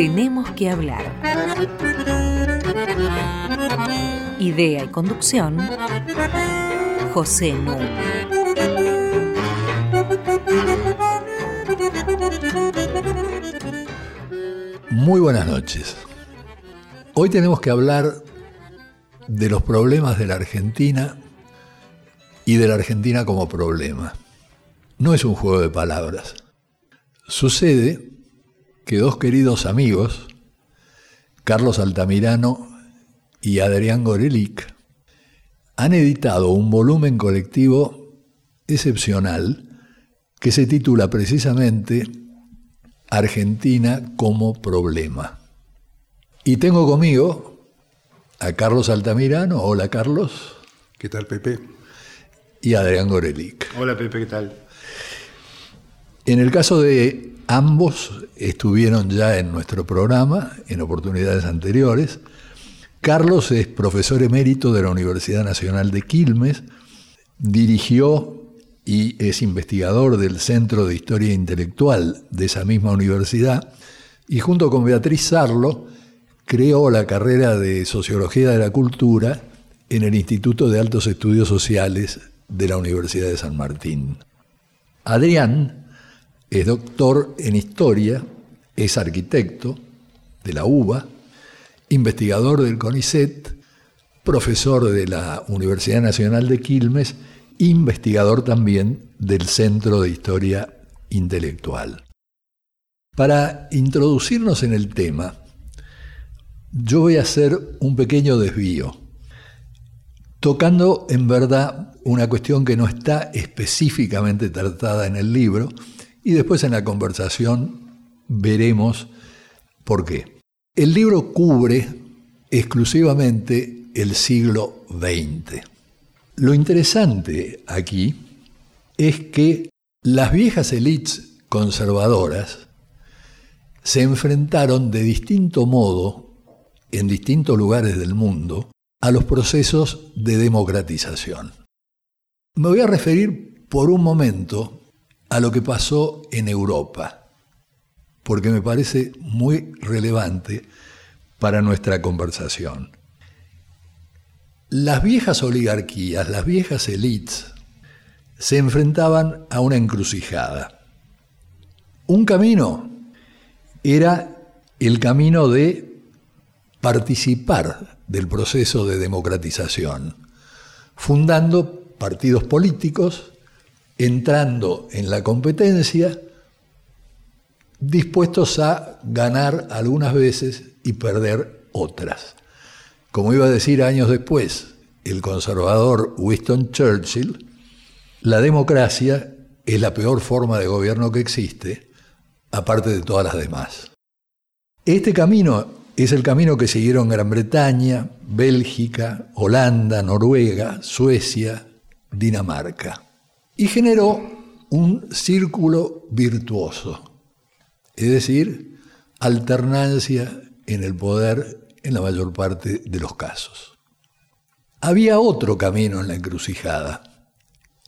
Tenemos que hablar. Idea y conducción, José Núñez. Muy buenas noches. Hoy tenemos que hablar de los problemas de la Argentina y de la Argentina como problema. No es un juego de palabras. Sucede que dos queridos amigos, Carlos Altamirano y Adrián Gorelic, han editado un volumen colectivo excepcional que se titula precisamente Argentina como problema. Y tengo conmigo a Carlos Altamirano. Hola Carlos. ¿Qué tal Pepe? Y Adrián Gorelic. Hola Pepe, ¿qué tal? En el caso de ambos estuvieron ya en nuestro programa en oportunidades anteriores. Carlos es profesor emérito de la Universidad Nacional de Quilmes, dirigió y es investigador del Centro de Historia Intelectual de esa misma universidad, y junto con Beatriz Sarlo creó la carrera de Sociología de la Cultura en el Instituto de Altos Estudios Sociales de la Universidad de San Martín. Adrián es doctor en Historia, es arquitecto de la UBA, investigador del CONICET, profesor de la Universidad Nacional de Quilmes investigador también del Centro de Historia Intelectual. Para introducirnos en el tema, yo voy a hacer un pequeño desvío, tocando en verdad una cuestión que no está específicamente tratada en el libro y después en la conversación veremos por qué. El libro cubre exclusivamente el siglo XX. Lo interesante aquí es que las viejas élites conservadoras se enfrentaron de distinto modo en distintos lugares del mundo a los procesos de democratización. Me voy a referir por un momento a lo que pasó en Europa, porque me parece muy relevante para nuestra conversación. Las viejas oligarquías, las viejas élites, se enfrentaban a una encrucijada. Un camino era el camino de participar del proceso de democratización, fundando partidos políticos, entrando en la competencia, dispuestos a ganar algunas veces y perder otras. Como iba a decir años después el conservador Winston Churchill, la democracia es la peor forma de gobierno que existe, aparte de todas las demás. Este camino es el camino que siguieron Gran Bretaña, Bélgica, Holanda, Noruega, Suecia, Dinamarca, y generó un círculo virtuoso, es decir, alternancia en el poder en la mayor parte de los casos. Había otro camino en la encrucijada.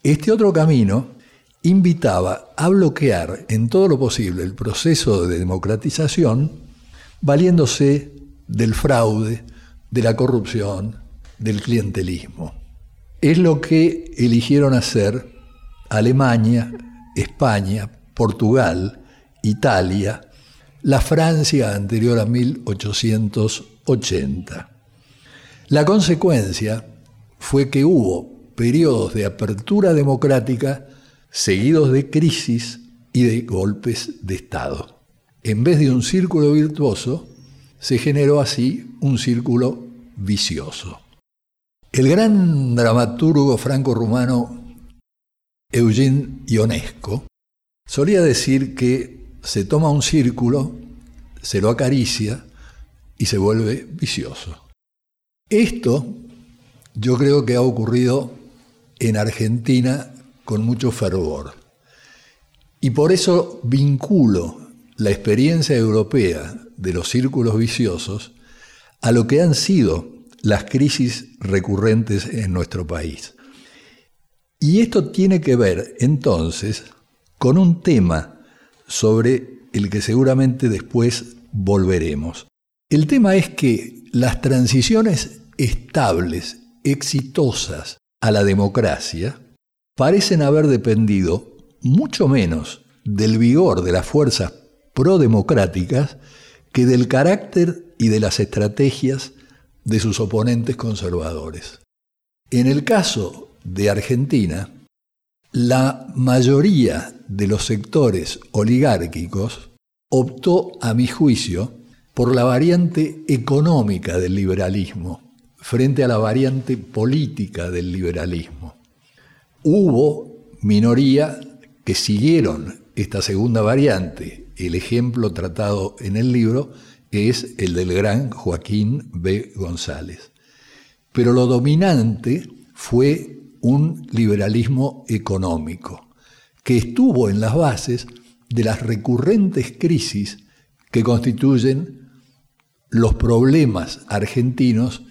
Este otro camino invitaba a bloquear en todo lo posible el proceso de democratización valiéndose del fraude, de la corrupción, del clientelismo. Es lo que eligieron hacer Alemania, España, Portugal, Italia, la Francia anterior a 1880. La consecuencia fue que hubo periodos de apertura democrática seguidos de crisis y de golpes de Estado. En vez de un círculo virtuoso, se generó así un círculo vicioso. El gran dramaturgo franco-rumano Eugene Ionesco solía decir que se toma un círculo, se lo acaricia y se vuelve vicioso. Esto yo creo que ha ocurrido en Argentina con mucho fervor. Y por eso vinculo la experiencia europea de los círculos viciosos a lo que han sido las crisis recurrentes en nuestro país. Y esto tiene que ver entonces con un tema sobre el que seguramente después volveremos. El tema es que las transiciones estables, exitosas a la democracia, parecen haber dependido mucho menos del vigor de las fuerzas prodemocráticas que del carácter y de las estrategias de sus oponentes conservadores. En el caso de Argentina, la mayoría de los sectores oligárquicos optó, a mi juicio, por la variante económica del liberalismo frente a la variante política del liberalismo. Hubo minoría que siguieron esta segunda variante. El ejemplo tratado en el libro es el del gran Joaquín B. González. Pero lo dominante fue un liberalismo económico, que estuvo en las bases de las recurrentes crisis que constituyen los problemas argentinos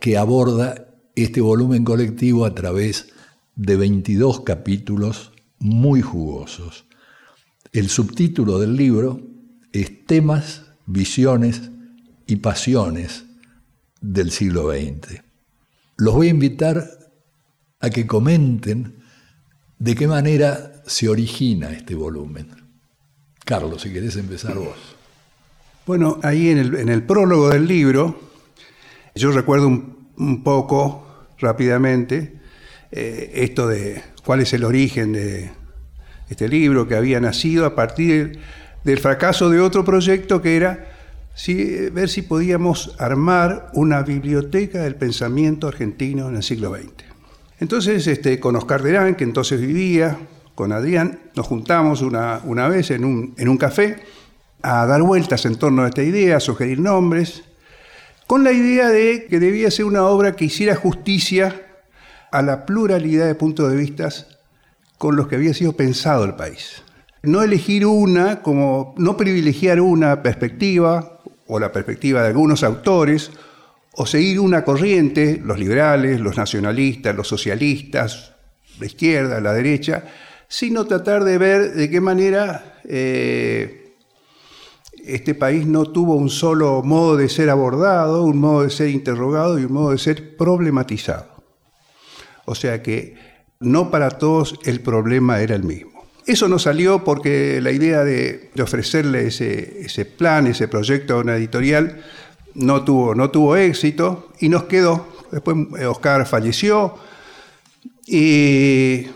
que aborda este volumen colectivo a través de 22 capítulos muy jugosos. El subtítulo del libro es Temas, Visiones y Pasiones del siglo XX. Los voy a invitar a que comenten de qué manera se origina este volumen. Carlos, si querés empezar vos. Bueno, ahí en el, prólogo del libro, yo recuerdo un, poco rápidamente eh, esto de cuál es el origen de este libro que había nacido a partir del fracaso de otro proyecto que era ver si podíamos armar una biblioteca del pensamiento argentino en el siglo XX. Entonces, este, con Oscar Derán, que entonces vivía, con Adrián, nos juntamos una, una vez en un, en un café a dar vueltas en torno a esta idea, a sugerir nombres, con la idea de que debía ser una obra que hiciera justicia a la pluralidad de puntos de vista con los que había sido pensado el país. No elegir una, como no privilegiar una perspectiva o la perspectiva de algunos autores, o seguir una corriente, los liberales, los nacionalistas, los socialistas, la izquierda, la derecha, sino tratar de ver de qué manera eh, este país no tuvo un solo modo de ser abordado, un modo de ser interrogado y un modo de ser problematizado. O sea que no para todos el problema era el mismo. Eso no salió porque la idea de, ofrecerle ese, ese plan, ese proyecto a una editorial, no tuvo, no tuvo éxito y nos quedó. Después eh, Oscar falleció y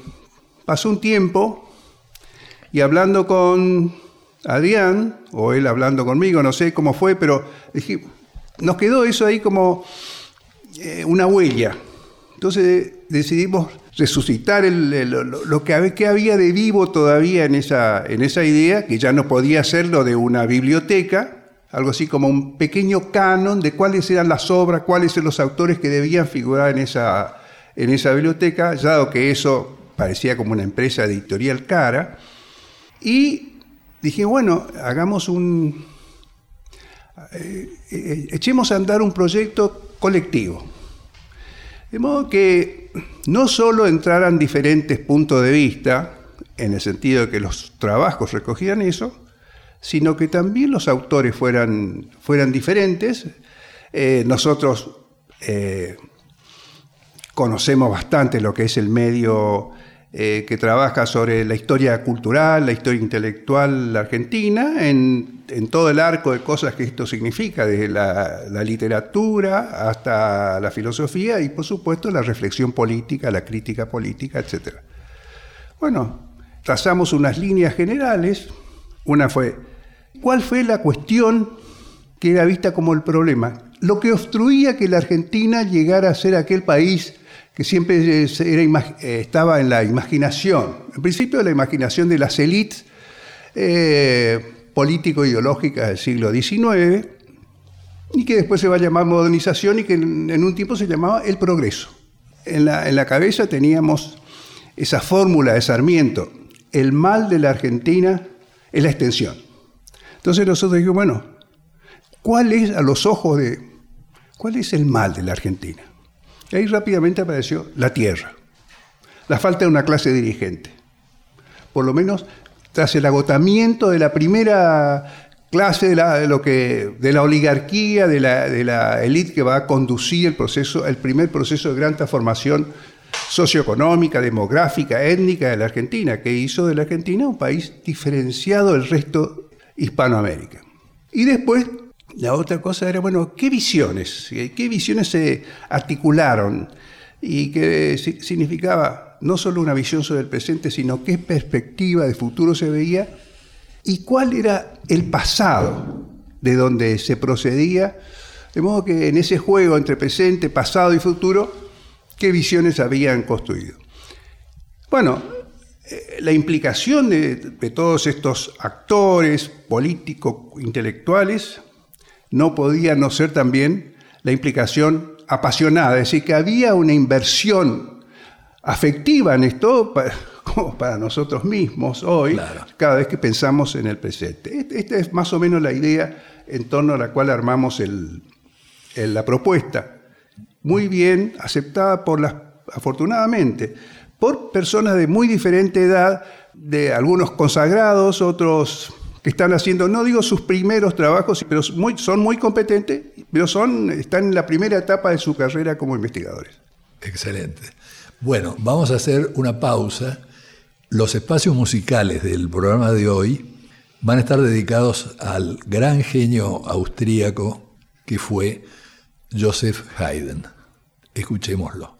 pasó un tiempo y hablando con Adrián, o él hablando conmigo, no sé cómo fue, pero dije, nos quedó eso ahí como eh, una huella. Entonces decidimos resucitar lo, que, que, había de vivo todavía en esa, en esa idea, que ya no podía ser lo de una biblioteca, algo así como un pequeño canon de cuáles eran las obras, cuáles eran los autores que debían figurar en esa, en esa biblioteca, dado que eso parecía como una empresa editorial cara. Y dije, bueno, hagamos un... Eh, eh, echemos a andar un proyecto colectivo. De modo que no solo entraran diferentes puntos de vista, en el sentido de que los trabajos recogían eso, sino que también los autores fueran, fueran diferentes. Eh, nosotros eh, conocemos bastante lo que es el medio eh, que trabaja sobre la historia cultural, la historia intelectual argentina, en, todo el arco de cosas que esto significa, desde la, la, literatura hasta la filosofía y por supuesto la reflexión política, la crítica política, etc. Bueno, trazamos unas líneas generales una fue, ¿cuál fue la cuestión que era vista como el problema? Lo que obstruía que la Argentina llegara a ser aquel país que siempre eh, estaba en la imaginación, en principio la imaginación de las élites eh, político-ideológicas del siglo XIX, y que después se va a llamar modernización y que en, un tiempo se llamaba el progreso. En la, en la cabeza teníamos esa fórmula de Sarmiento, el mal de la Argentina es la extensión. Entonces nosotros dijimos, bueno, ¿cuál es a los ojos de, cuál es el mal de la Argentina? Y ahí rápidamente apareció la tierra, la falta de una clase dirigente. Por lo menos tras el agotamiento de la primera clase de la, lo que, de la oligarquía, de la, de la élite que va a conducir el proceso, el primer proceso de gran transformación socioeconómica, demográfica, étnica de la Argentina, que hizo de la Argentina un país diferenciado del resto Hispanoamérica. Y después, la otra cosa era, bueno, ¿qué visiones? ¿Qué visiones se articularon? Y qué significaba no solo una visión sobre el presente, sino qué perspectiva de futuro se veía y cuál era el pasado de donde se procedía. De modo que en ese juego entre presente, pasado y futuro, qué visiones habían construido. Bueno, eh, la implicación de, todos estos actores políticos, intelectuales, no podía no ser también la implicación apasionada, es decir, que había una inversión afectiva en esto como para nosotros mismos hoy, cada vez que pensamos en el presente. Esta es más o menos la idea en torno a la cual armamos la propuesta muy bien aceptada por las, afortunadamente, por personas de muy diferente edad, de algunos consagrados, otros que están haciendo, no digo sus primeros trabajos, pero son muy competentes, pero son, están en la primera etapa de su carrera como investigadores. Excelente. Bueno, vamos a hacer una pausa. Los espacios musicales del programa de hoy van a estar dedicados al gran genio austríaco que fue Joseph Haydn. Escuchémoslo.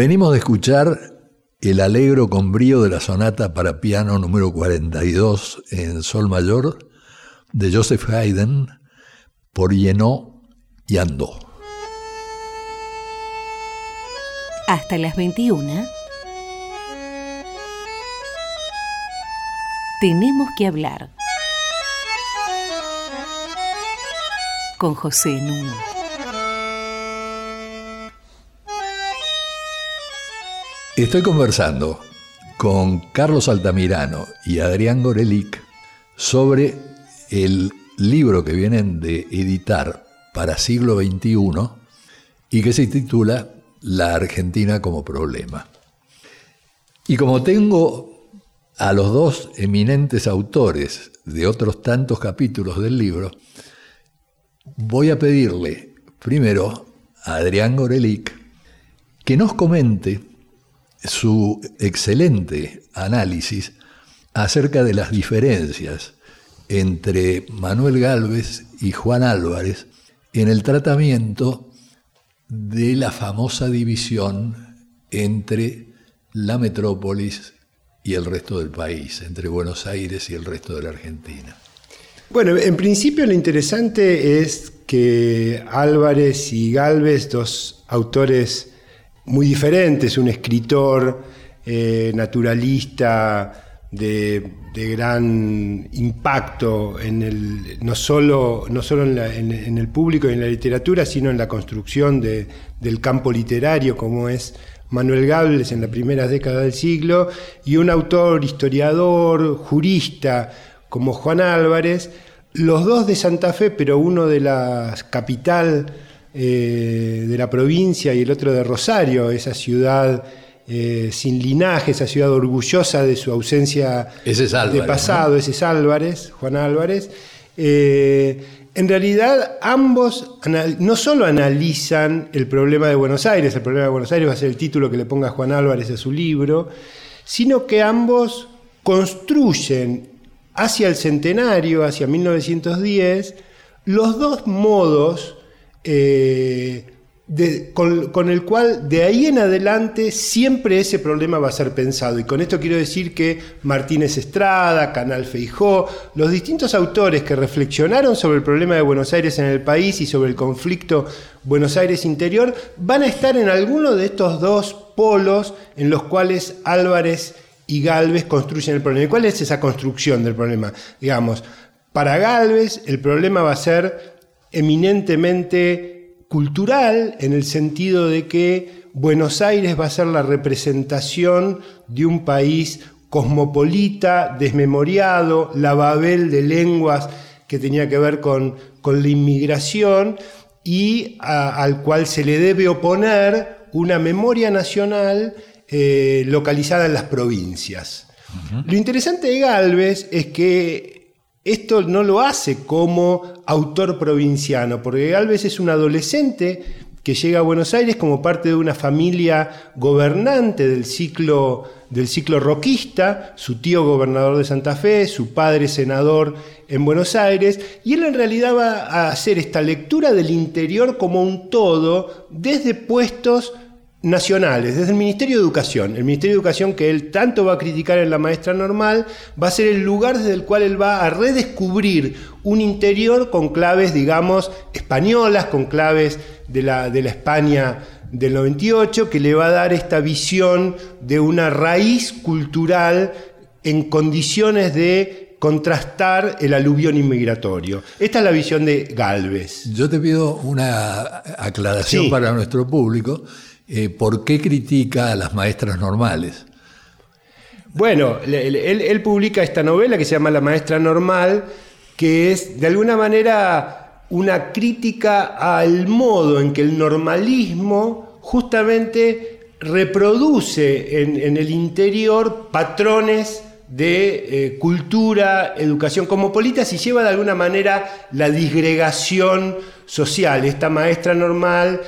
Venimos de escuchar el alegro con brío de la sonata para piano número 42 en sol mayor de Joseph Haydn por Llenó y Andó. Hasta las 21. Tenemos que hablar. Con José Nuno. Estoy conversando con Carlos Altamirano y Adrián Gorelic sobre el libro que vienen de editar para siglo XXI y que se titula La Argentina como problema. Y como tengo a los dos eminentes autores de otros tantos capítulos del libro, voy a pedirle primero a Adrián Gorelic que nos comente su excelente análisis acerca de las diferencias entre Manuel Galvez y Juan Álvarez en el tratamiento de la famosa división entre la metrópolis y el resto del país, entre Buenos Aires y el resto de la Argentina. Bueno, en principio lo interesante es que Álvarez y Galvez, dos autores muy diferentes, un escritor eh, naturalista, de, gran impacto en el, no solo, no solo en, el público y en la literatura, sino en la construcción del campo literario, como es Manuel Gables en las primeras décadas del siglo, y un autor, historiador, jurista, como Juan Álvarez, los dos de Santa Fe, pero uno de la capital eh, de la provincia y el otro de Rosario, esa ciudad eh, sin linaje, esa ciudad orgullosa de su ausencia de pasado, ese es Álvarez, Juan Álvarez. Eh, en realidad ambos no solo analizan el problema de Buenos Aires, el problema de Buenos Aires va a ser el título que le ponga Juan Álvarez a su libro, sino que ambos construyen hacia el centenario, hacia 1910, los dos modos eh, con, el cual de ahí en adelante siempre ese problema va a ser pensado. Y con esto quiero decir que Martínez Estrada, Canal Feijó, los distintos autores que reflexionaron sobre el problema de Buenos Aires en el país y sobre el conflicto Buenos Aires interior, van a estar en alguno de estos dos polos en los cuales Álvarez y Galvez construyen el problema. ¿Y cuál es esa construcción del problema? Digamos, para Galvez el problema va a ser eminentemente cultural en el sentido de que Buenos Aires va a ser la representación de un país cosmopolita, desmemoriado, la babel de lenguas que tenía que ver con, con la inmigración y al cual se le debe oponer una memoria nacional eh, localizada en las provincias. Lo interesante de Galvez es que esto no lo hace como autor provinciano, porque Galvez es un adolescente que llega a Buenos Aires como parte de una familia gobernante del ciclo, del ciclo roquista, su tío gobernador de Santa Fe, su padre senador en Buenos Aires, y él en realidad va a hacer esta lectura del interior como un todo desde puestos nacionales, desde el Ministerio de Educación. El Ministerio de Educación que él tanto va a criticar en la maestra normal, va a ser el lugar desde el cual él va a redescubrir un interior con claves, digamos, españolas, con claves de la, de la España del 98, que le va a dar esta visión de una raíz cultural en condiciones de contrastar el aluvión inmigratorio. Esta es la visión de Galvez. Yo te pido una aclaración para nuestro público. Eh, ¿por qué critica a las maestras normales? Bueno, él, publica esta novela que se llama La maestra normal, que es de alguna manera una crítica al modo en que el normalismo justamente reproduce en, el interior patrones de eh, cultura, educación cosmopolitas y lleva de alguna manera la disgregación social. Esta maestra normal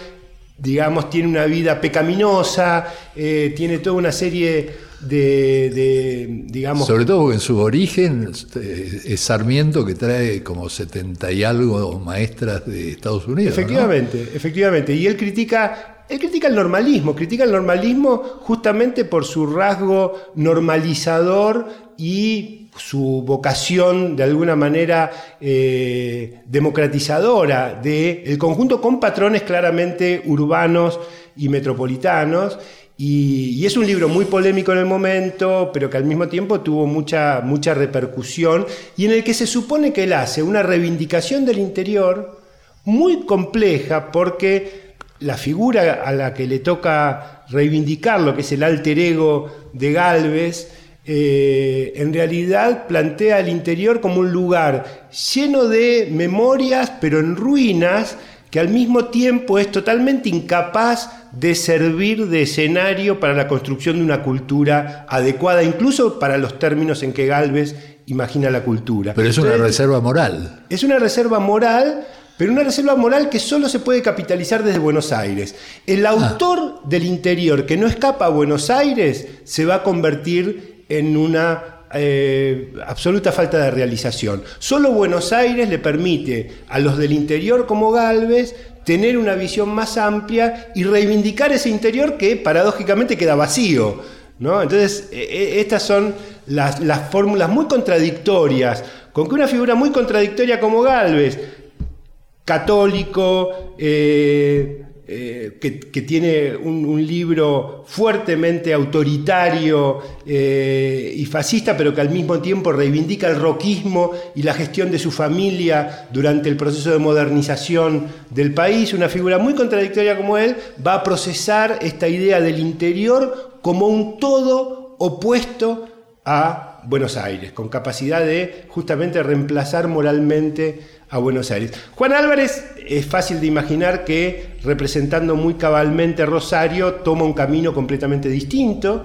digamos, tiene una vida pecaminosa, eh, tiene toda una serie de, digamos... Sobre todo porque en su origen eh, es Sarmiento que trae como 70 y algo maestras de Estados Unidos. Efectivamente, efectivamente. Y él critica Él critica el normalismo, critica el normalismo justamente por su rasgo normalizador y su vocación de alguna manera eh, democratizadora del conjunto con patrones claramente urbanos y metropolitanos. Y, es un libro muy polémico en el momento, pero que al mismo tiempo tuvo mucha, mucha repercusión y en el que se supone que él hace una reivindicación del interior muy compleja porque la figura a la que le toca reivindicar lo que es el alter ego de Galvez, eh, en realidad plantea el interior como un lugar lleno de memorias, pero en ruinas, que al mismo tiempo es totalmente incapaz de servir de escenario para la construcción de una cultura adecuada, incluso para los términos en que Galvez imagina la cultura. Pero es una reserva moral. Es una reserva moral, pero una reserva moral que solo se puede capitalizar desde Buenos Aires. El ah. autor del interior que no escapa a Buenos Aires se va a convertir en una eh, absoluta falta de realización. Solo Buenos Aires le permite a los del interior como Galvez tener una visión más amplia y reivindicar ese interior que paradójicamente queda vacío. ¿no? Entonces, e, e, estas son las, fórmulas muy contradictorias, con que una figura muy contradictoria como Galvez, católico, eh, eh, que, tiene un, libro fuertemente autoritario eh, y fascista, pero que al mismo tiempo reivindica el roquismo y la gestión de su familia durante el proceso de modernización del país. Una figura muy contradictoria como él va a procesar esta idea del interior como un todo opuesto a Buenos Aires, con capacidad de justamente reemplazar moralmente a Buenos Aires. Juan Álvarez es fácil de imaginar que representando muy cabalmente Rosario toma un camino completamente distinto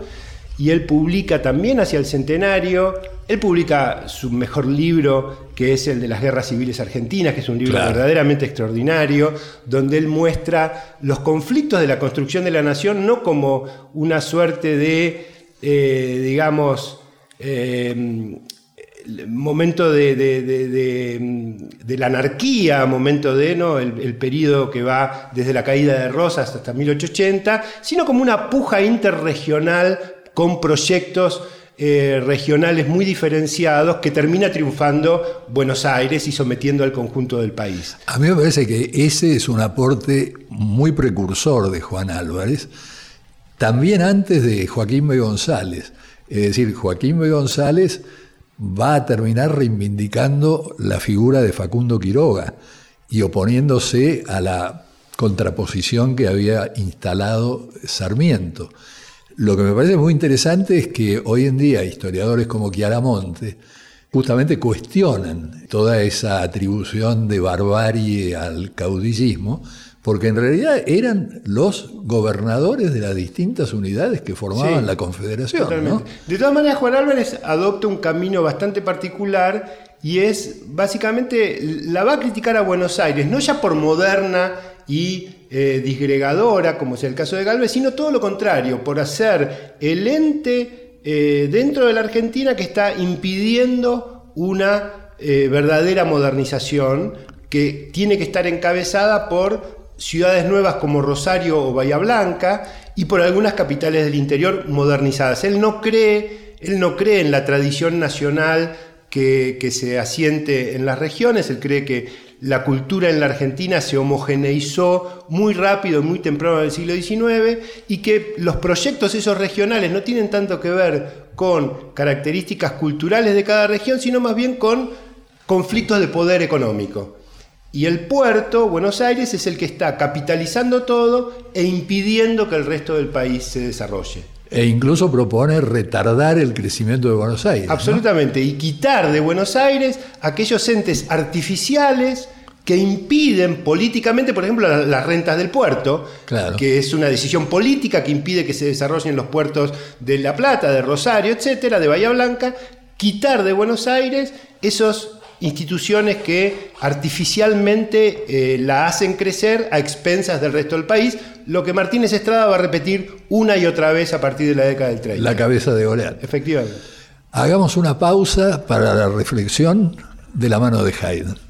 y él publica también hacia el centenario, él publica su mejor libro que es el de las guerras civiles argentinas, que es un libro verdaderamente extraordinario, donde él muestra los conflictos de la construcción de la nación no como una suerte de, eh, digamos, eh, momento de, la anarquía, momento de ¿no? el, periodo que va desde la caída de Rosas hasta 1880, sino como una puja interregional con proyectos eh, regionales muy diferenciados que termina triunfando Buenos Aires y sometiendo al conjunto del país. A mí me parece que ese es un aporte muy precursor de Juan Álvarez, también antes de Joaquín B. González. Es decir, Joaquín B. González va a terminar reivindicando la figura de Facundo Quiroga y oponiéndose a la contraposición que había instalado Sarmiento. Lo que me parece muy interesante es que hoy en día historiadores como Chiaramonte justamente cuestionan toda esa atribución de barbarie al caudillismo, porque en realidad eran los gobernadores de las distintas unidades que formaban la Confederación. De todas maneras, Juan Álvarez adopta un camino bastante particular y es básicamente, la va a criticar a Buenos Aires, no ya por moderna y eh, disgregadora, como es el caso de Galvez, sino todo lo contrario, por hacer el ente eh, dentro de la Argentina que está impidiendo una eh, verdadera modernización que tiene que estar encabezada por ciudades nuevas como Rosario o Bahía Blanca y por algunas capitales del interior modernizadas. Él no cree, él no cree en la tradición nacional que, se asiente en las regiones, él cree que la cultura en la Argentina se homogeneizó muy rápido, muy temprano en el siglo XIX y que los proyectos esos regionales no tienen tanto que ver con características culturales de cada región, sino más bien con conflictos de poder económico. Y el puerto, Buenos Aires, es el que está capitalizando todo e impidiendo que el resto del país se desarrolle. E incluso propone retardar el crecimiento de Buenos Aires. Absolutamente, y quitar de Buenos Aires aquellos entes artificiales que impiden políticamente, por ejemplo, las rentas del puerto, que es una decisión política que impide que se desarrollen los puertos de La Plata, de Rosario, etcétera, de Bahía Blanca, quitar de Buenos Aires esos instituciones que artificialmente eh, la hacen crecer a expensas del resto del país, lo que Martínez Estrada va a repetir una y otra vez a partir de la década del 30. La cabeza de Goliat. Efectivamente. Hagamos una pausa para la reflexión de la mano de Haydn.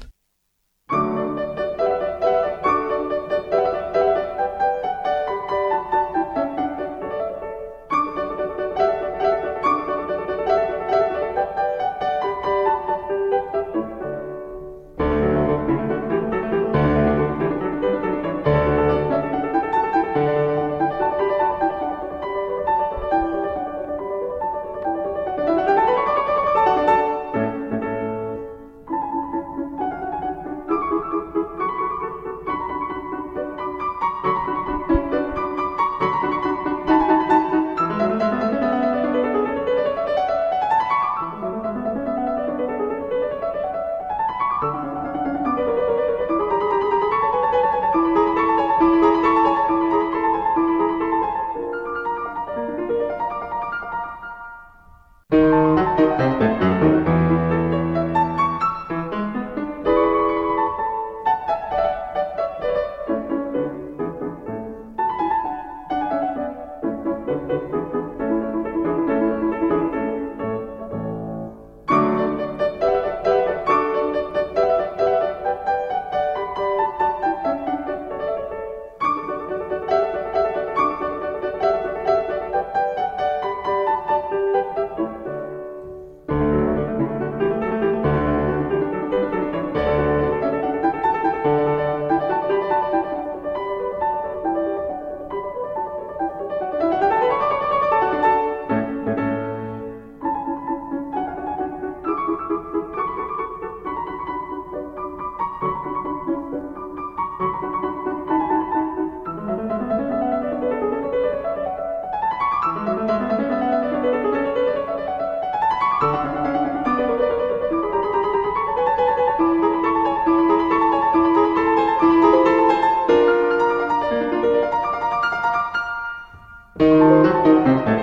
Música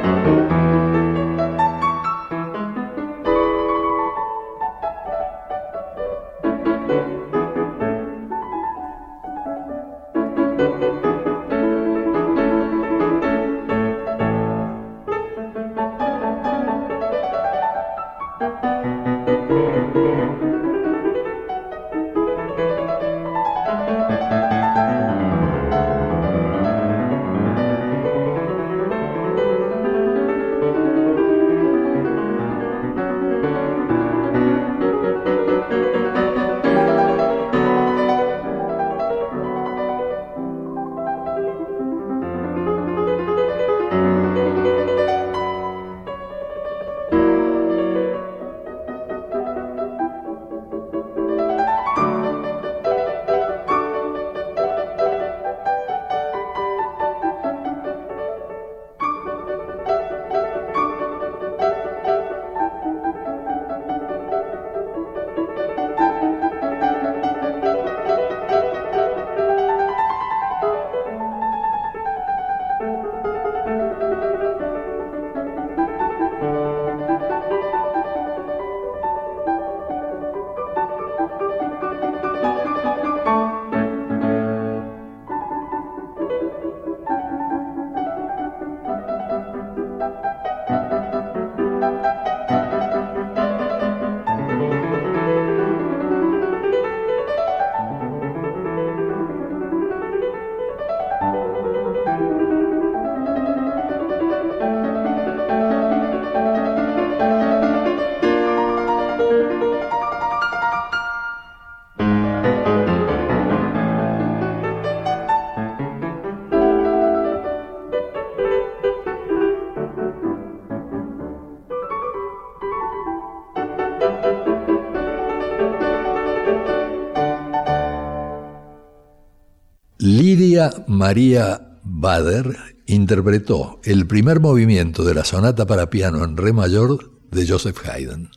María Bader interpretó el primer movimiento de la sonata para piano en re mayor de Joseph Haydn.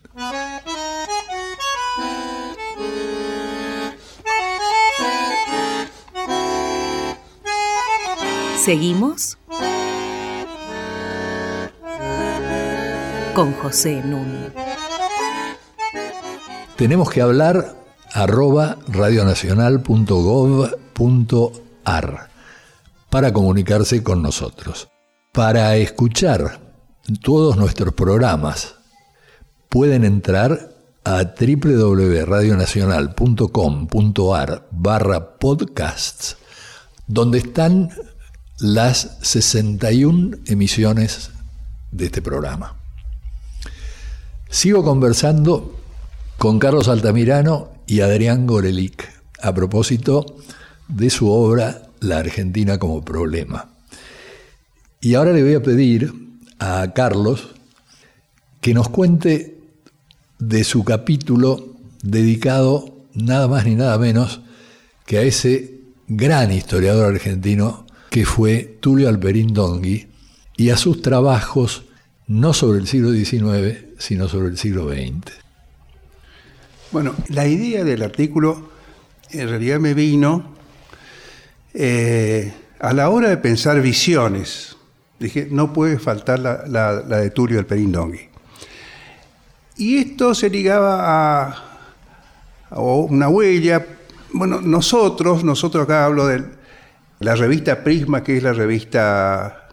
Seguimos con José Nun. Tenemos que hablar arroba radionacional.gov.ar para comunicarse con nosotros. Para escuchar todos nuestros programas pueden entrar a www.radionacional.com.ar barra podcasts, donde están las 61 emisiones de este programa. Sigo conversando con Carlos Altamirano y Adrián Gorelic a propósito de su obra La Argentina como problema. Y ahora le voy a pedir a Carlos que nos cuente de su capítulo dedicado nada más ni nada menos que a ese gran historiador argentino que fue Tulio Alperín Dongui, y a sus trabajos no sobre el siglo XIX, sino sobre el siglo XX. Bueno, la idea del artículo en realidad me vino eh, a la hora de pensar visiones. Dije, no puede faltar la, de Tulio Alperín Dongui. Y esto se ligaba a, una huella. Bueno, nosotros, nosotros acá hablo del, la revista Prisma, que es la revista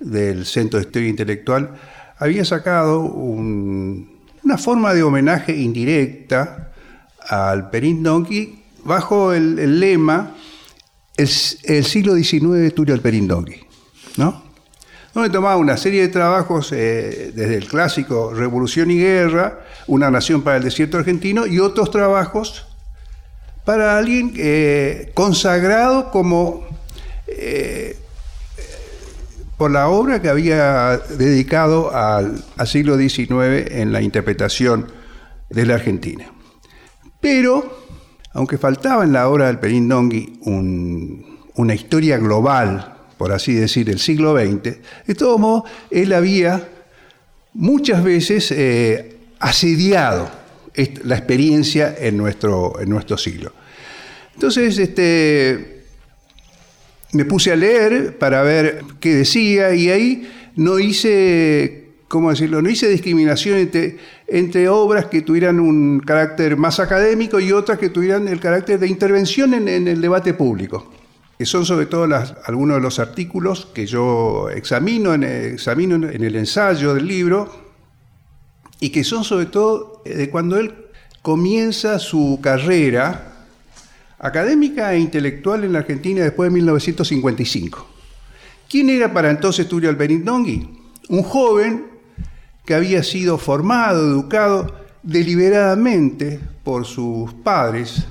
del Centro de Estudio Intelectual, había sacado una forma de homenaje indirecta al Perín Donkey bajo el, lema el, siglo XIX Tulio Alperín Donkey, ¿no? donde tomaba una serie de trabajos eh, desde el clásico Revolución y Guerra, Una Nación para el Desierto Argentino y otros trabajos para alguien eh, consagrado como eh, por la obra que había dedicado al, siglo XIX en la interpretación de la Argentina. Pero, aunque faltaba en la obra del Perín Dongui una historia global, por así decir, del siglo XX, de todos modos, él había muchas veces eh, asediado la experiencia en nuestro, en nuestro siglo. Entonces, este, me puse a leer para ver qué decía y ahí no hice, ¿cómo decirlo? No hice discriminación entre, entre obras que tuvieran un carácter más académico y otras que tuvieran el carácter de intervención en, el debate público, que son sobre todo las, algunos de los artículos que yo examino en, el ensayo del libro y que son sobre todo de cuando él comienza su carrera académica e intelectual en la Argentina después de 1955. ¿Quién era para entonces Tulio Alberindongui? Un joven que había sido formado, educado deliberadamente por sus padres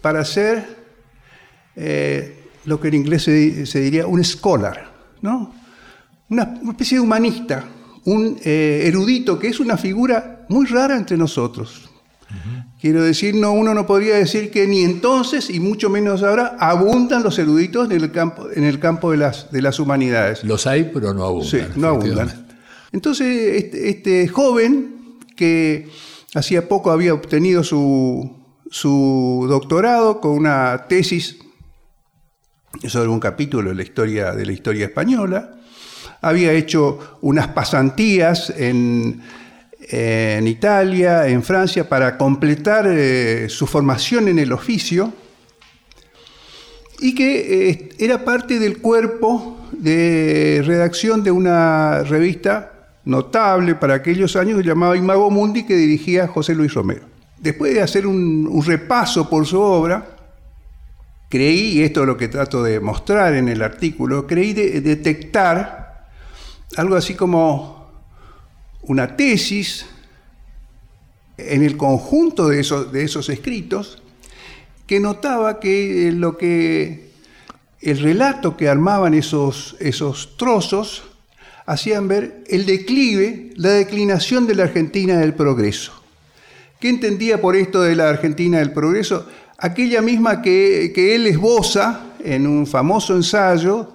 para ser eh, lo que en inglés se, diría un scholar, ¿no? una, especie de humanista, un eh, erudito que es una figura muy rara entre nosotros. Quiero decir, no, uno no podría decir que ni entonces, y mucho menos ahora, abundan los eruditos en el campo, en el campo de, las, de las humanidades. Los hay, pero no abundan. Sí, no abundan. Entonces, este, este, joven que hacía poco había obtenido su, doctorado con una tesis sobre un capítulo de la historia, española, había hecho unas pasantías en en Italia, en Francia, para completar eh, su formación en el oficio y que eh, era parte del cuerpo de redacción de una revista notable para aquellos años llamada Imago Mundi que dirigía José Luis Romero. Después de hacer un, repaso por su obra, creí, y esto es lo que trato de mostrar en el artículo, creí detectar algo así como una tesis en el conjunto de esos, de esos escritos que notaba que lo que el relato que armaban esos, esos trozos hacían ver el declive, la declinación de la Argentina del progreso. ¿Qué entendía por esto de la Argentina del progreso? Aquella misma que, él esboza en un famoso ensayo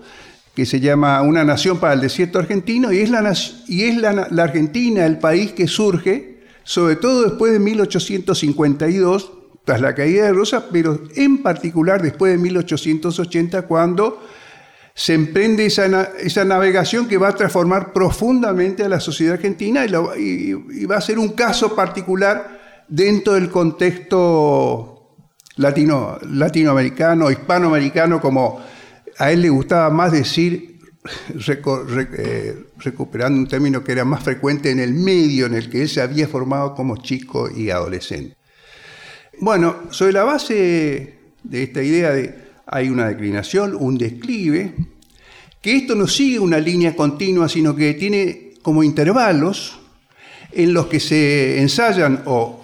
que se llama Una nación para el desierto argentino, y es, la, y es la, la Argentina el país que surge, sobre todo después de 1852, tras la caída de Rosa, pero en particular después de 1880, cuando se emprende esa, esa, navegación que va a transformar profundamente a la sociedad argentina y, va a ser un caso particular dentro del contexto latino, latinoamericano, hispanoamericano, como a él le gustaba más decir, eh, recuperando un término que era más frecuente en el medio en el que él se había formado como chico y adolescente. Bueno, sobre la base de esta idea de hay una declinación, un declive, que esto no sigue una línea continua, sino que tiene como intervalos en los que se ensayan o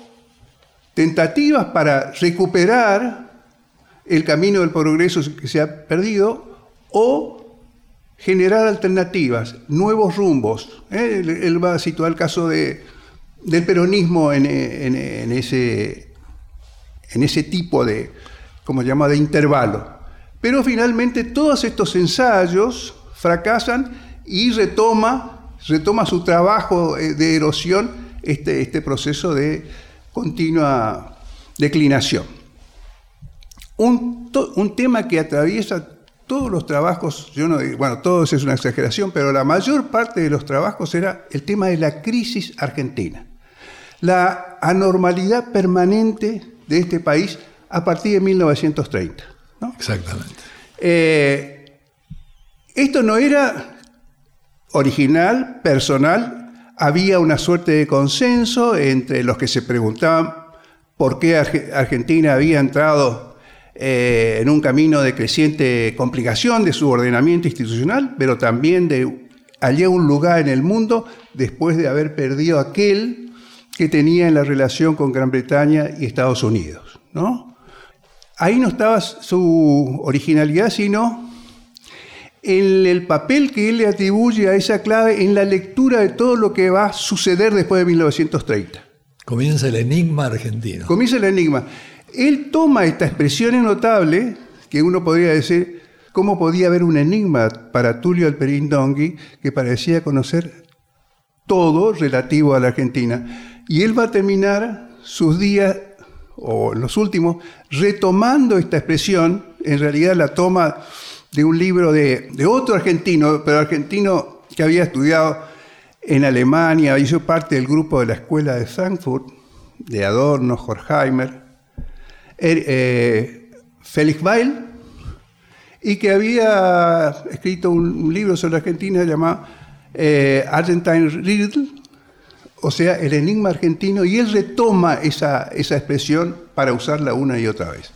tentativas para recuperar el camino del progreso que se ha perdido o generar alternativas, nuevos rumbos. ¿eh? Él, va a situar el caso de, del peronismo en, ese, en ese tipo de, como llama, de intervalo. Pero finalmente todos estos ensayos fracasan y retoma, retoma su trabajo eh, de erosión este, este proceso de continua declinación. Un, un, tema que atraviesa todos los trabajos, yo no bueno, todos es una exageración, pero la mayor parte de los trabajos era el tema de la crisis argentina. La anormalidad permanente de este país a partir de 1930. Exactamente. Eh, esto no era original, personal, había una suerte de consenso entre los que se preguntaban por qué Argentina había entrado eh, en un camino de creciente complicación de su ordenamiento institucional, pero también de hallar un lugar en el mundo después de haber perdido aquel que tenía en la relación con Gran Bretaña y Estados Unidos. ¿no? Ahí no estaba su originalidad, sino en el papel que él le atribuye a esa clave en la lectura de todo lo que va a suceder después de 1930. Comienza el enigma argentino. Comienza el enigma. Él toma esta expresión notable, que uno podría decir, ¿cómo podía haber un enigma para Tulio Alperín Dongui que parecía conocer todo relativo a la Argentina? Y él va a terminar sus días o los últimos, retomando esta expresión, en realidad la toma de un libro de, otro argentino, pero argentino que había estudiado en Alemania, hizo parte del grupo de la Escuela de Frankfurt, de Adorno, Horkheimer, er, eh, Felix Weil, y que había escrito un, libro sobre Argentina llamado eh, Argentine Riddle, o sea, el enigma argentino, y él retoma esa, esa expresión para usarla una y otra vez.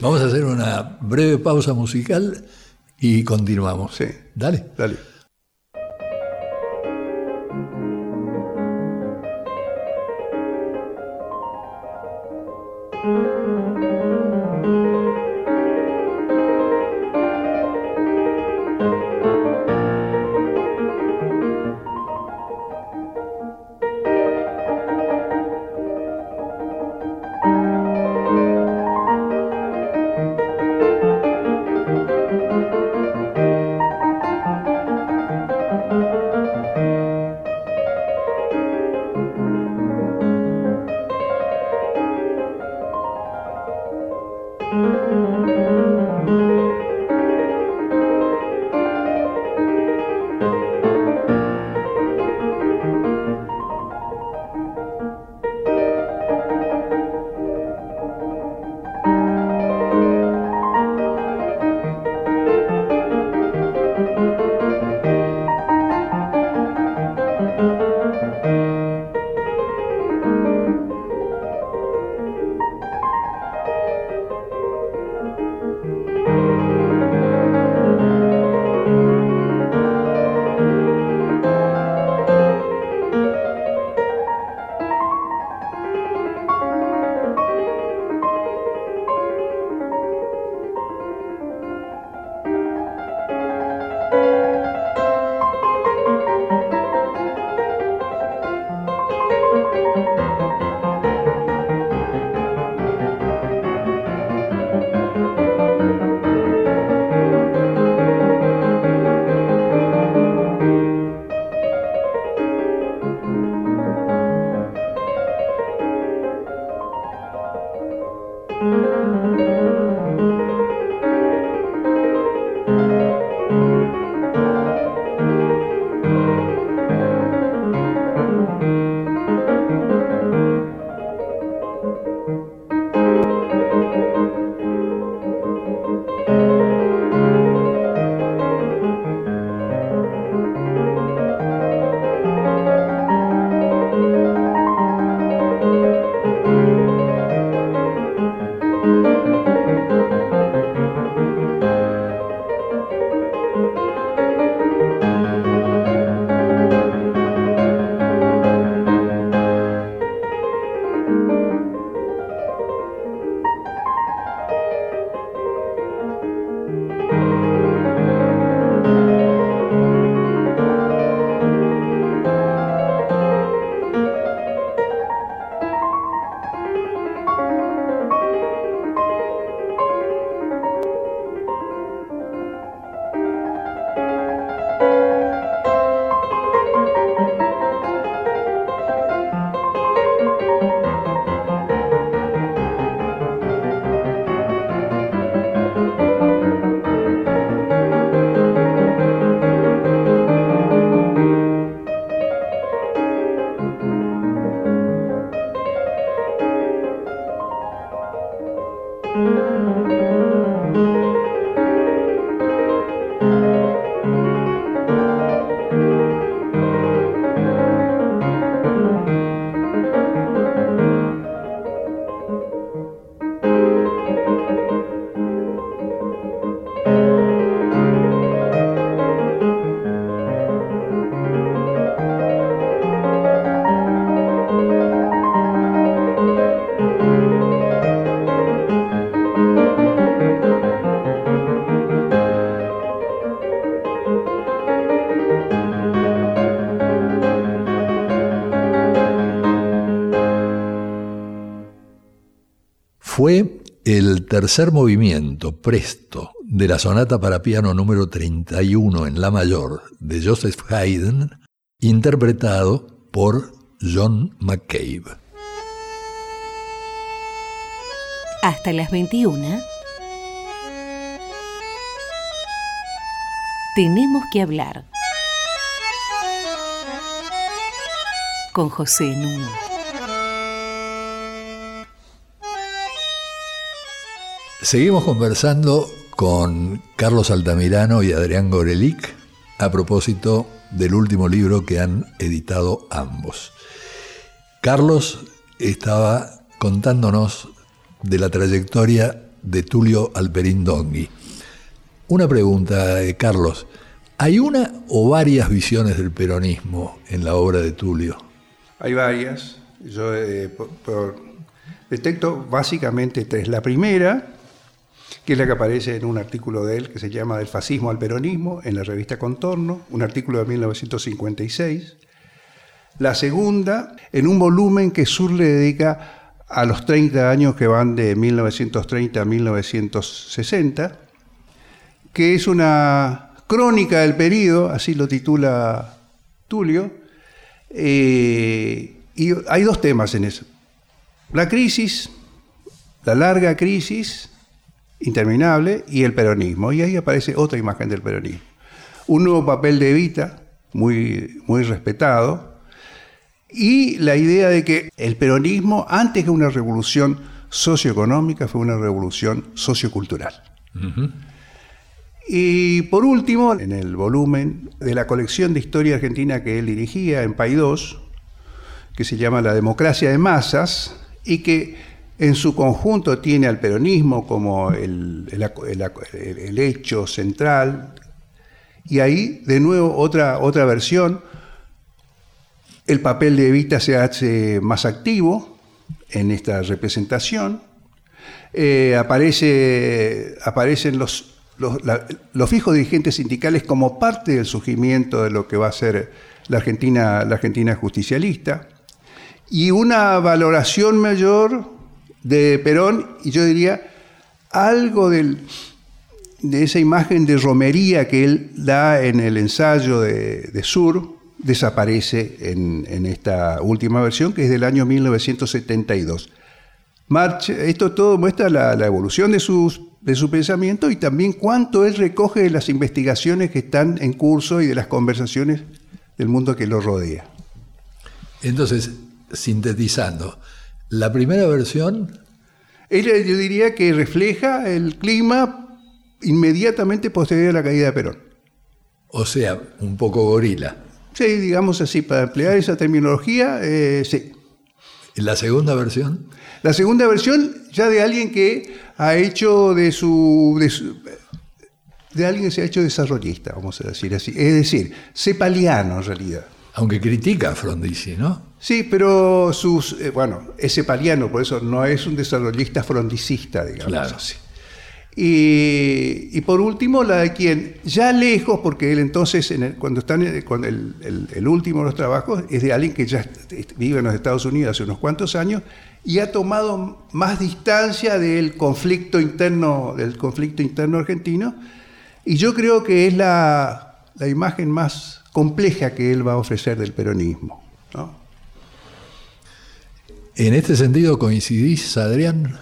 Vamos a hacer una breve pausa musical y continuamos. Sí. Dale. Dale. Tercer movimiento, presto, de la sonata para piano número 31 en La mayor de Joseph Haydn, interpretado por John McCabe. Hasta las 21. Tenemos que hablar. Con José Nuno. Seguimos conversando con Carlos Altamirano y Adrián Gorelic a propósito del último libro que han editado ambos. Carlos estaba contándonos de la trayectoria de Tulio Alperín Dongui. Una pregunta, eh, Carlos. ¿Hay una o varias visiones del peronismo en la obra de Tulio? Hay varias. Yo eh, detecto básicamente tres. La primera que es la que aparece en un artículo de él que se llama Del fascismo al peronismo en la revista Contorno, un artículo de 1956. La segunda, en un volumen que Sur le dedica a los 30 años que van de 1930 a 1960, que es una crónica del periodo, así lo titula Tulio, eh, y hay dos temas en eso. La crisis, la larga crisis, interminable y el peronismo. Y ahí aparece otra imagen del peronismo. Un nuevo papel de Evita, muy, muy respetado, y la idea de que el peronismo, antes que una revolución socioeconómica, fue una revolución sociocultural. Y por último, en el volumen de la colección de historia argentina que él dirigía en Paidós, que se llama La democracia de masas, y que en su conjunto tiene al peronismo como el, hecho central. Y ahí, de nuevo, otra, otra versión. El papel de Evita se hace más activo en esta representación. Eh, aparece, aparecen los, los, fijos dirigentes sindicales como parte del surgimiento de lo que va a ser la Argentina, la Argentina justicialista. Y una valoración mayor de Perón y yo diría algo de esa imagen de romería que él da en el ensayo de, Sur desaparece en, esta última versión que es del año 1972. esto todo muestra la, evolución de, de su pensamiento y también cuánto él recoge de las investigaciones que están en curso y de las conversaciones del mundo que lo rodea. Entonces, sintetizando, la primera versión... Ella, yo diría que refleja el clima inmediatamente posterior a la caída de Perón. O sea, un poco gorila. Sí, digamos así, para emplear esa terminología, eh, sí. ¿Y la segunda versión? La segunda versión ya de alguien que ha hecho de su, de su de alguien que se ha hecho desarrollista, vamos a decir así. Es decir, cepaliano en realidad. Aunque critica a Frondizi, ¿no? Sí, pero sus, eh, bueno, ese paliano, por eso no es un desarrollista frondicista, digamos. Claro. Así. Y, por último, la de quien, ya lejos, porque él entonces, cuando está en cuando el, último de los trabajos, es de alguien que ya vive en los Estados Unidos hace unos cuantos años y ha tomado más distancia del conflicto interno, del conflicto interno argentino. Y yo creo que es la, la imagen más compleja que él va a ofrecer del peronismo. En este sentido, ¿coincidís, Adrián,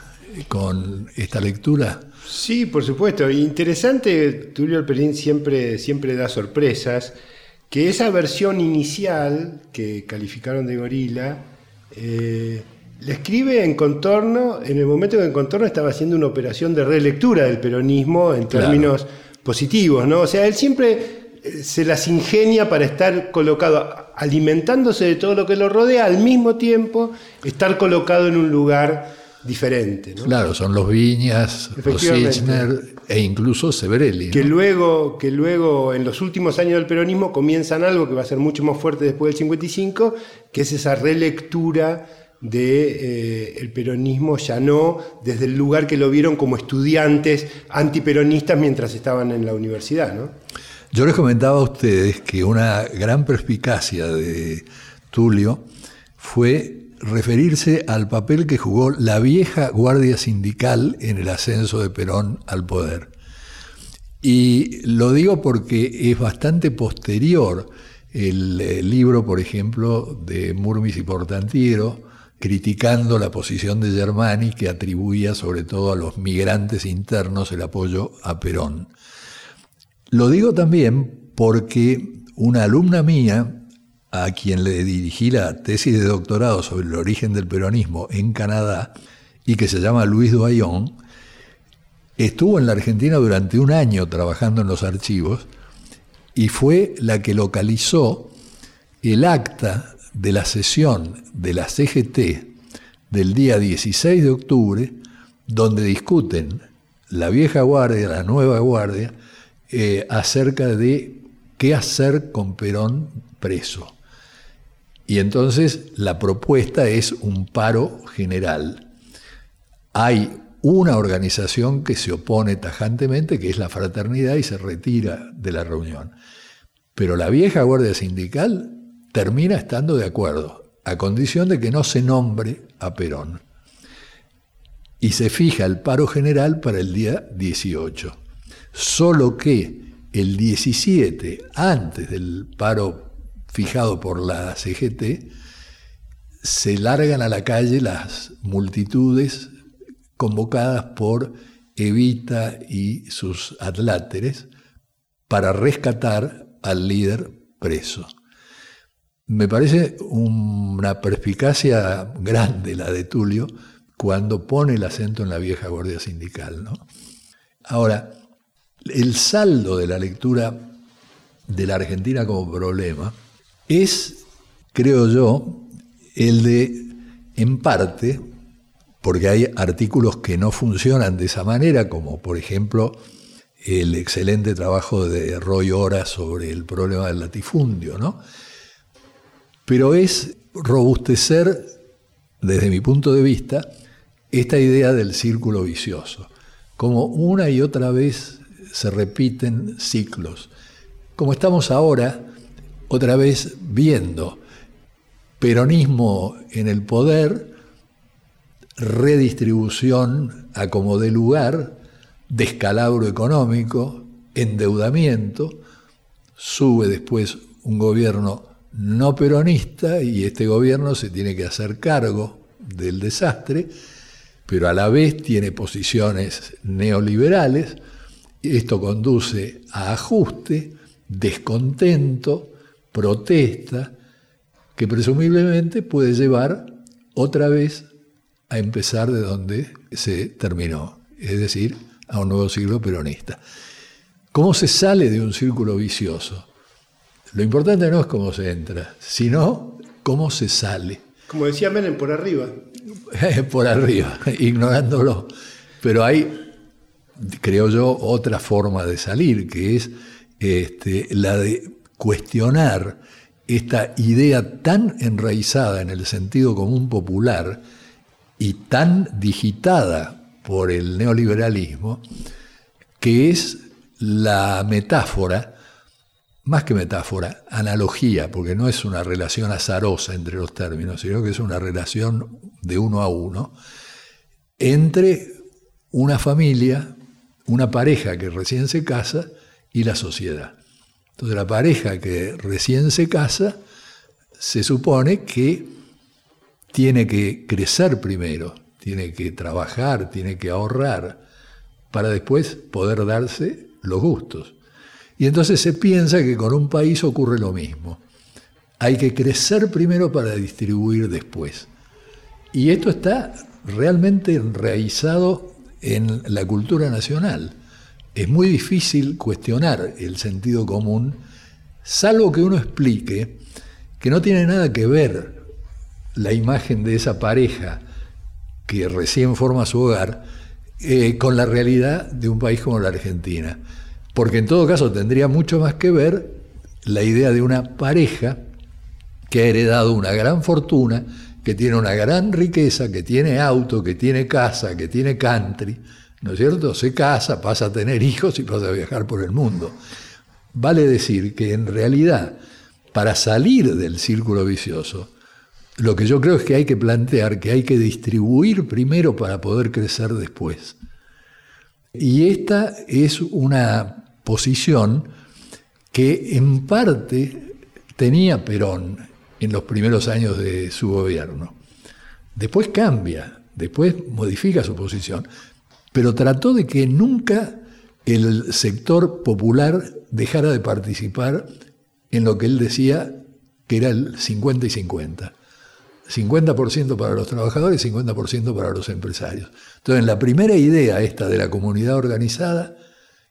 con esta lectura? Sí, por supuesto. Interesante, Tulio Alperín siempre, siempre da sorpresas, que esa versión inicial que calificaron de gorila, eh, la escribe en contorno, en el momento en que en contorno estaba haciendo una operación de relectura del peronismo en términos positivos, ¿no? O sea, él siempre se las ingenia para estar colocado, alimentándose de todo lo que lo rodea, al mismo tiempo estar colocado en un lugar diferente. Claro, son los Viñas, los e incluso Severelli. Que, luego, que luego, en los últimos años del peronismo, comienzan algo que va a ser mucho más fuerte después del 55, que es esa relectura del de, eh, peronismo ya no desde el lugar que lo vieron como estudiantes antiperonistas mientras estaban en la universidad. ¿no? Yo les comentaba a ustedes que una gran perspicacia de Tulio fue referirse al papel que jugó la vieja guardia sindical en el ascenso de Perón al poder. Y lo digo porque es bastante posterior el, eh, libro, por ejemplo, de Murmis y Portantiero, criticando la posición de Germani, que atribuía sobre todo a los migrantes internos el apoyo a Perón. Lo digo también porque una alumna mía, a quien le dirigí la tesis de doctorado sobre el origen del peronismo en Canadá, y que se llama Luis Doyon, estuvo en la Argentina durante un año trabajando en los archivos y fue la que localizó el acta de la sesión de la CGT del día 16 de octubre, donde discuten la vieja guardia, la nueva guardia, eh, acerca de qué hacer con Perón preso. Y entonces la propuesta es un paro general. Hay una organización que se opone tajantemente, que es la fraternidad, y se retira de la reunión. Pero la vieja guardia sindical termina estando de acuerdo, a condición de que no se nombre a Perón. Y se fija el paro general para el día 18. Solo que el 17, antes del paro fijado por la CGT, se largan a la calle las multitudes convocadas por Evita y sus adláteres para rescatar al líder preso. Me parece una perspicacia grande la de Tulio cuando pone el acento en la vieja guardia sindical. ¿no? Ahora, el saldo de la lectura de la Argentina como problema es, creo yo, el de, en parte, porque hay artículos que no funcionan de esa manera, como por ejemplo el excelente trabajo de Roy Ora sobre el problema del latifundio, ¿no? Pero es robustecer, desde mi punto de vista, esta idea del círculo vicioso, como una y otra vez se repiten ciclos, como estamos ahora otra vez viendo peronismo en el poder, redistribución a como de lugar, descalabro económico, endeudamiento, sube después un gobierno no peronista y este gobierno se tiene que hacer cargo del desastre, pero a la vez tiene posiciones neoliberales, esto conduce a ajuste, descontento, protesta, que presumiblemente puede llevar otra vez a empezar de donde se terminó, es decir, a un nuevo siglo peronista. ¿Cómo se sale de un círculo vicioso? Lo importante no es cómo se entra, sino cómo se sale. Como decía Menem, por arriba. por arriba, ignorándolo. Pero hay, creo yo, otra forma de salir, que es este, la de cuestionar esta idea tan enraizada en el sentido común popular y tan digitada por el neoliberalismo, que es la metáfora, más que metáfora, analogía, porque no es una relación azarosa entre los términos, sino que es una relación de uno a uno, entre una familia, una pareja que recién se casa y la sociedad. Entonces la pareja que recién se casa se supone que tiene que crecer primero, tiene que trabajar, tiene que ahorrar, para después poder darse los gustos. Y entonces se piensa que con un país ocurre lo mismo. Hay que crecer primero para distribuir después. Y esto está realmente enraizado en la cultura nacional es muy difícil cuestionar el sentido común, salvo que uno explique que no tiene nada que ver la imagen de esa pareja que recién forma su hogar eh, con la realidad de un país como la Argentina. Porque en todo caso tendría mucho más que ver la idea de una pareja que ha heredado una gran fortuna, que tiene una gran riqueza, que tiene auto, que tiene casa, que tiene country, ¿no es cierto? Se casa, pasa a tener hijos y pasa a viajar por el mundo. Vale decir que en realidad, para salir del círculo vicioso, Lo que yo creo es que hay que plantear que hay que distribuir primero para poder crecer después. Y esta es una posición que en parte tenía Perón en los primeros años de su gobierno. Después cambia, después modifica su posición, pero trató de que nunca el sector popular dejara de participar en lo que él decía que era el 50 y 50. 50% para los trabajadores y 50% para los empresarios. Entonces, en la primera idea esta de la comunidad organizada,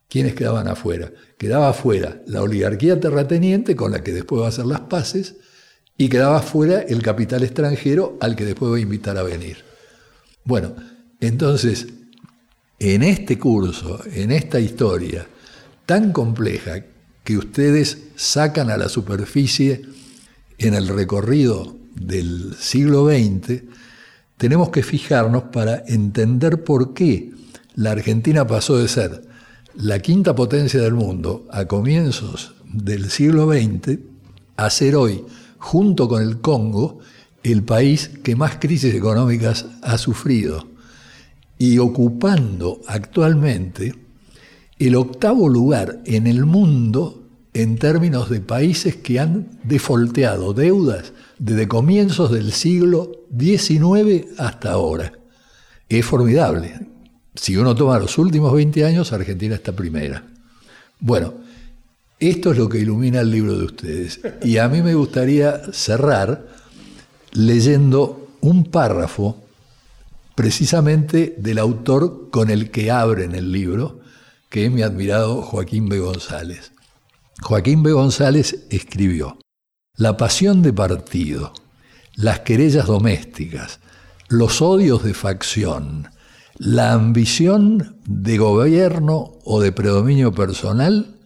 ¿quiénes quedaban afuera? Quedaba afuera la oligarquía terrateniente, con la que después va a hacer las paces, y quedaba afuera el capital extranjero al que después va a invitar a venir. Bueno, entonces, en este curso, en esta historia tan compleja que ustedes sacan a la superficie en el recorrido del siglo XX, tenemos que fijarnos para entender por qué la Argentina pasó de ser la quinta potencia del mundo a comienzos del siglo XX a ser hoy, junto con el Congo, el país que más crisis económicas ha sufrido y ocupando actualmente el octavo lugar en el mundo en términos de países que han defolteado deudas desde comienzos del siglo XIX hasta ahora. Es formidable. Si uno toma los últimos 20 años, Argentina está primera. Bueno, esto es lo que ilumina el libro de ustedes. Y a mí me gustaría cerrar leyendo un párrafo precisamente del autor con el que abren el libro, que es mi admirado Joaquín B. González. Joaquín B. González escribió, la pasión de partido, las querellas domésticas, los odios de facción, la ambición de gobierno o de predominio personal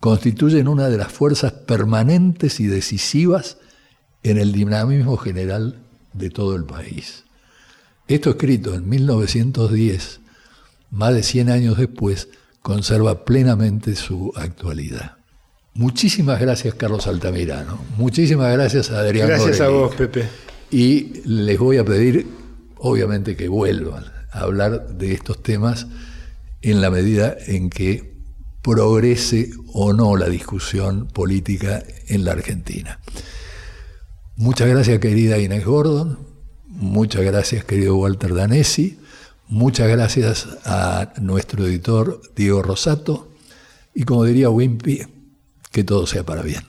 constituyen una de las fuerzas permanentes y decisivas en el dinamismo general de todo el país. Esto escrito en 1910, más de 100 años después, conserva plenamente su actualidad. Muchísimas gracias, Carlos Altamirano. Muchísimas gracias a Adrián. Gracias a vos, Pepe. Y les voy a pedir, obviamente, que vuelvan a hablar de estos temas en la medida en que progrese o no la discusión política en la Argentina. Muchas gracias, querida Inés Gordon. Muchas gracias, querido Walter Danesi. Muchas gracias a nuestro editor Diego Rosato. Y como diría Wimpy, que todo sea para bien.